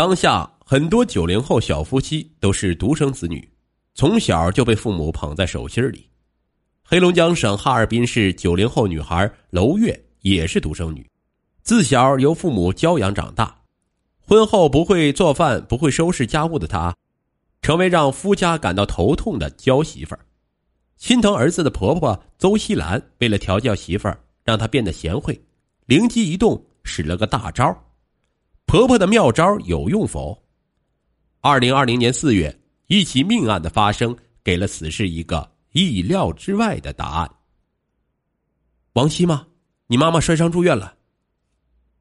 当下很多九零后小夫妻都是独生子女，从小就被父母捧在手心里。黑龙江省哈尔滨市九零后女孩娄月也是独生女，自小由父母教养长大。婚后不会做饭、不会收拾家务的她，成为让夫家感到头痛的娇媳妇儿。心疼儿子的婆婆邹西兰，为了调教媳妇儿，让她变得贤惠，灵机一动，使了个大招。婆婆的妙招有用否？二零二零年四月，一起命案的发生，给了此事一个意料之外的答案。王希吗？你妈妈摔伤住院了。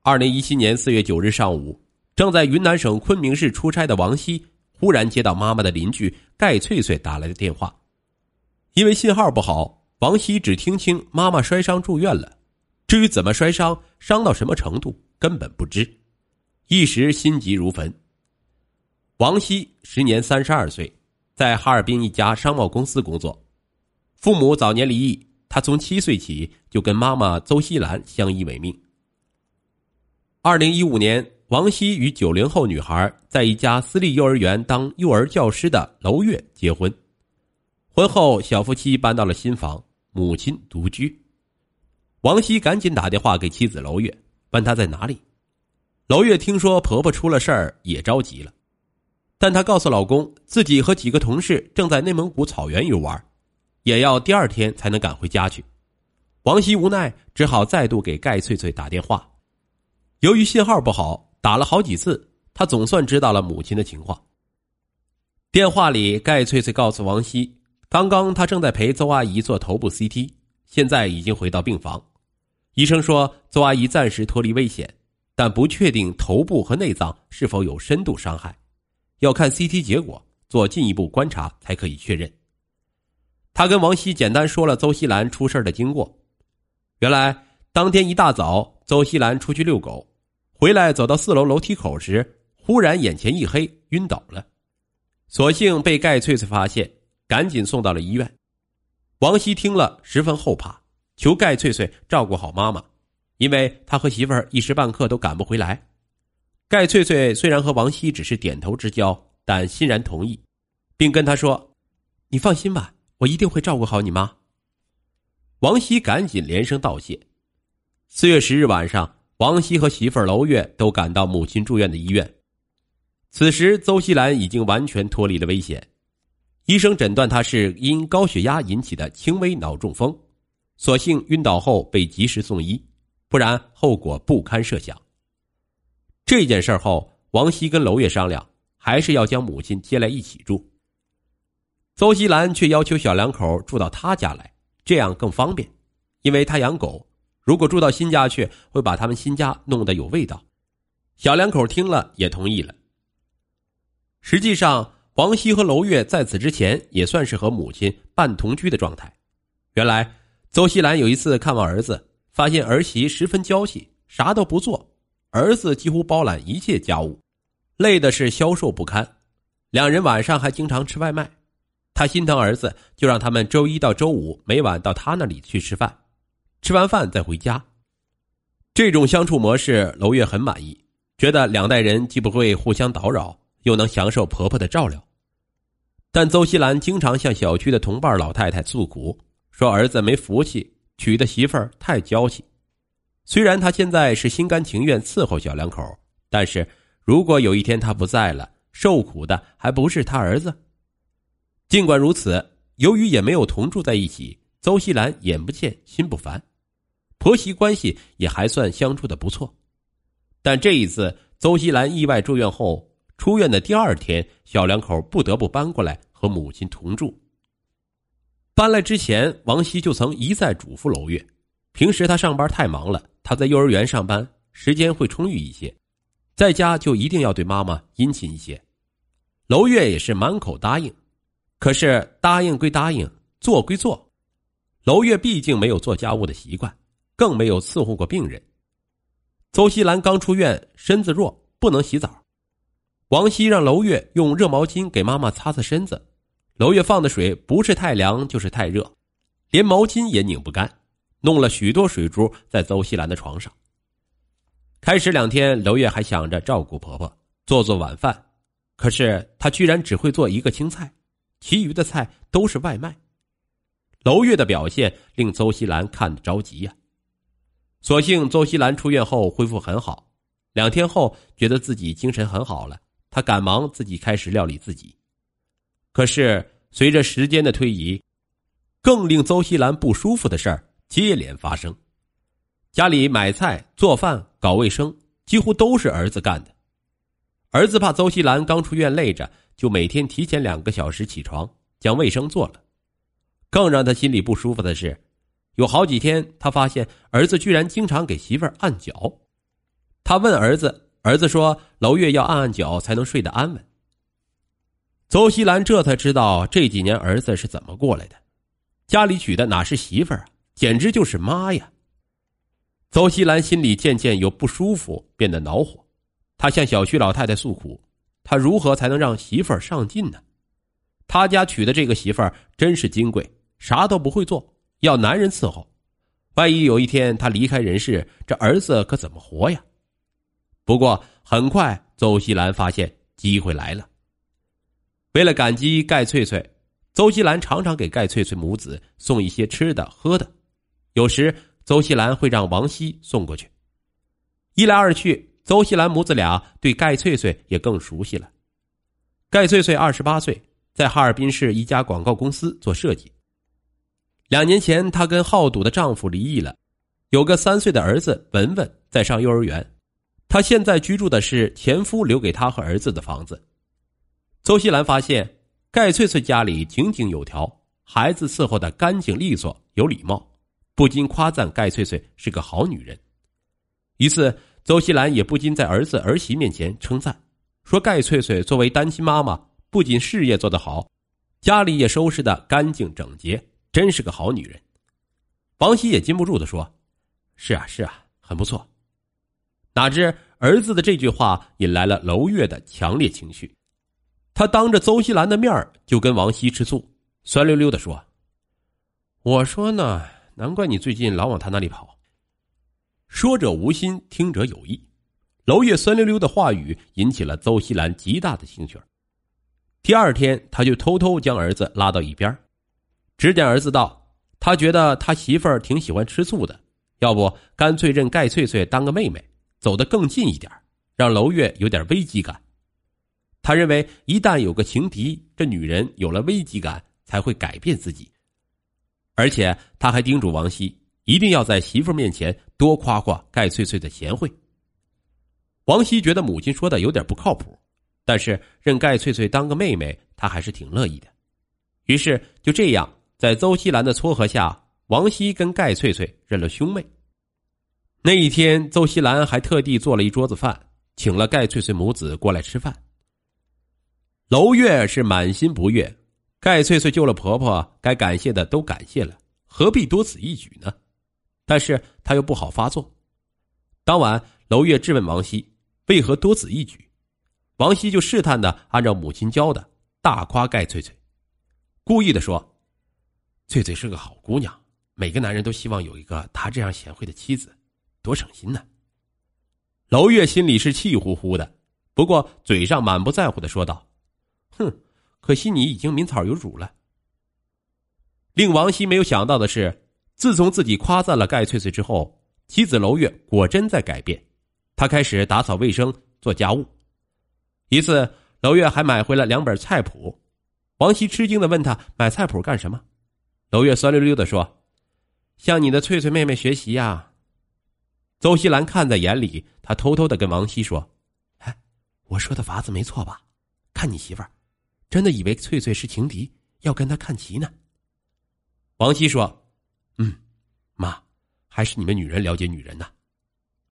二零一七年四月九日上午，正在云南省昆明市出差的王希，忽然接到妈妈的邻居盖翠翠打来的电话。因为信号不好，王希只听清妈妈摔伤住院了，至于怎么摔伤，伤到什么程度，根本不知。一时心急如焚。王希时年三十二岁，在哈尔滨一家商贸公司工作，父母早年离异，他从七岁起就跟妈妈邹西兰相依为命。二零一五年，王希与九零后女孩在一家私立幼儿园当幼儿教师的娄月结婚，婚后小夫妻搬到了新房，母亲独居。王希赶紧打电话给妻子娄月，问她在哪里。娄月听说婆婆出了事儿，也着急了，但她告诉老公，自己和几个同事正在内蒙古草原游玩，也要第二天才能赶回家去。王希无奈，只好再度给盖翠翠打电话。由于信号不好，打了好几次，他总算知道了母亲的情况。电话里，盖翠翠告诉王希，刚刚她正在陪邹阿姨做头部 CT，现在已经回到病房，医生说邹阿姨暂时脱离危险。但不确定头部和内脏是否有深度伤害，要看 CT 结果做进一步观察才可以确认。他跟王希简单说了邹西兰出事的经过。原来当天一大早，邹西兰出去遛狗，回来走到四楼楼梯口时，忽然眼前一黑，晕倒了。所幸被盖翠翠发现，赶紧送到了医院。王希听了十分后怕，求盖翠翠照顾好妈妈。因为他和媳妇儿一时半刻都赶不回来，盖翠翠虽然和王希只是点头之交，但欣然同意，并跟他说：“你放心吧，我一定会照顾好你妈。”王希赶紧连声道谢。四月十日晚上，王希和媳妇儿娄月都赶到母亲住院的医院。此时，邹西兰已经完全脱离了危险，医生诊断他是因高血压引起的轻微脑中风，所幸晕倒后被及时送医。不然后果不堪设想。这件事后，王希跟娄月商量，还是要将母亲接来一起住。邹西兰却要求小两口住到他家来，这样更方便，因为他养狗，如果住到新家去，会把他们新家弄得有味道。小两口听了也同意了。实际上，王希和娄月在此之前也算是和母亲半同居的状态。原来，邹西兰有一次看望儿子。发现儿媳十分娇气，啥都不做，儿子几乎包揽一切家务，累的是消瘦不堪。两人晚上还经常吃外卖，他心疼儿子，就让他们周一到周五每晚到他那里去吃饭，吃完饭再回家。这种相处模式，娄月很满意，觉得两代人既不会互相打扰，又能享受婆婆的照料。但邹西兰经常向小区的同伴老太太诉苦，说儿子没福气。娶的媳妇儿太娇气，虽然他现在是心甘情愿伺候小两口，但是如果有一天他不在了，受苦的还不是他儿子。尽管如此，由于也没有同住在一起，邹西兰眼不见心不烦，婆媳关系也还算相处的不错。但这一次，邹西兰意外住院后，出院的第二天，小两口不得不搬过来和母亲同住。搬来之前，王希就曾一再嘱咐娄月，平时他上班太忙了，他在幼儿园上班，时间会充裕一些，在家就一定要对妈妈殷勤一些。娄月也是满口答应，可是答应归答应，做归做，娄月毕竟没有做家务的习惯，更没有伺候过病人。邹西兰刚出院，身子弱，不能洗澡，王希让娄月用热毛巾给妈妈擦擦身子。娄月放的水不是太凉就是太热，连毛巾也拧不干，弄了许多水珠在邹西兰的床上。开始两天，娄月还想着照顾婆婆，做做晚饭，可是她居然只会做一个青菜，其余的菜都是外卖。娄月的表现令邹西兰看得着急呀。所幸邹西兰出院后恢复很好，两天后觉得自己精神很好了，他赶忙自己开始料理自己。可是随着时间的推移，更令邹西兰不舒服的事儿接连发生。家里买菜、做饭、搞卫生，几乎都是儿子干的。儿子怕邹西兰刚出院累着，就每天提前两个小时起床将卫生做了。更让他心里不舒服的是。有好几天，他发现儿子居然经常给媳妇儿按脚。他问儿子，儿子说：“娄月要按按脚才能睡得安稳。”邹西兰这才知道这几年儿子是怎么过来的。家里娶的哪是媳妇儿啊，简直就是妈呀！邹西兰心里渐渐由不舒服变得恼火，他向小区老太太诉苦：他如何才能让媳妇儿上进呢？他家娶的这个媳妇儿真是金贵，啥都不会做。要男人伺候，万一有一天他离开人世，这儿子可怎么活呀？不过很快，邹西兰发现机会来了。为了感激盖翠翠，邹西兰常常给盖翠翠母子送一些吃的喝的，有时邹西兰会让王熙送过去。一来二去，邹西兰母子俩对盖翠翠也更熟悉了。盖翠翠二十八岁，在哈尔滨市一家广告公司做设计。两年前，她跟好赌的丈夫离异了，有个三岁的儿子文文在上幼儿园。她现在居住的是前夫留给她和儿子的房子。邹西兰发现盖翠翠家里井井有条，孩子伺候的干净利索，有礼貌，不禁夸赞盖翠翠是个好女人。一次，邹西兰也不禁在儿子儿媳面前称赞，说盖翠翠作为单亲妈妈，不仅事业做得好，家里也收拾的干净整洁。真是个好女人，王熙也禁不住的说：“是啊，是啊，很不错。”哪知儿子的这句话引来了娄月的强烈情绪，他当着邹西兰的面就跟王希吃醋，酸溜溜的说：“我说呢，难怪你最近老往他那里跑。”说者无心，听者有意。娄月酸溜溜的话语引起了邹西兰极大的兴趣。第二天，他就偷偷将儿子拉到一边指点儿子道：“他觉得他媳妇儿挺喜欢吃醋的，要不干脆认盖翠翠当个妹妹，走得更近一点，让娄月有点危机感。他认为一旦有个情敌，这女人有了危机感才会改变自己。而且他还叮嘱王熙，一定要在媳妇面前多夸夸盖翠翠的贤惠。王熙觉得母亲说的有点不靠谱，但是认盖翠翠当个妹妹，他还是挺乐意的。于是就这样。”在邹西兰的撮合下，王熙跟盖翠翠认了兄妹。那一天，邹西兰还特地做了一桌子饭，请了盖翠翠母子过来吃饭。娄月是满心不悦，盖翠翠救了婆婆，该感谢的都感谢了，何必多此一举呢？但是他又不好发作。当晚，娄月质问王熙为何多此一举，王熙就试探的按照母亲教的，大夸盖翠翠，故意的说。翠翠是个好姑娘，每个男人都希望有一个她这样贤惠的妻子，多省心呢。娄月心里是气呼呼的，不过嘴上满不在乎的说道：“哼，可惜你已经名草有主了。”令王熙没有想到的是，自从自己夸赞了盖翠翠之后，妻子娄月果真在改变，她开始打扫卫生、做家务。一次，娄月还买回了两本菜谱，王熙吃惊的问他买菜谱干什么？娄月酸溜溜的说：“向你的翠翠妹妹学习呀。”邹西兰看在眼里，他偷偷的跟王熙说：“哎，我说的法子没错吧？看你媳妇儿，真的以为翠翠是情敌，要跟他看齐呢。”王熙说：“嗯，妈，还是你们女人了解女人呐。”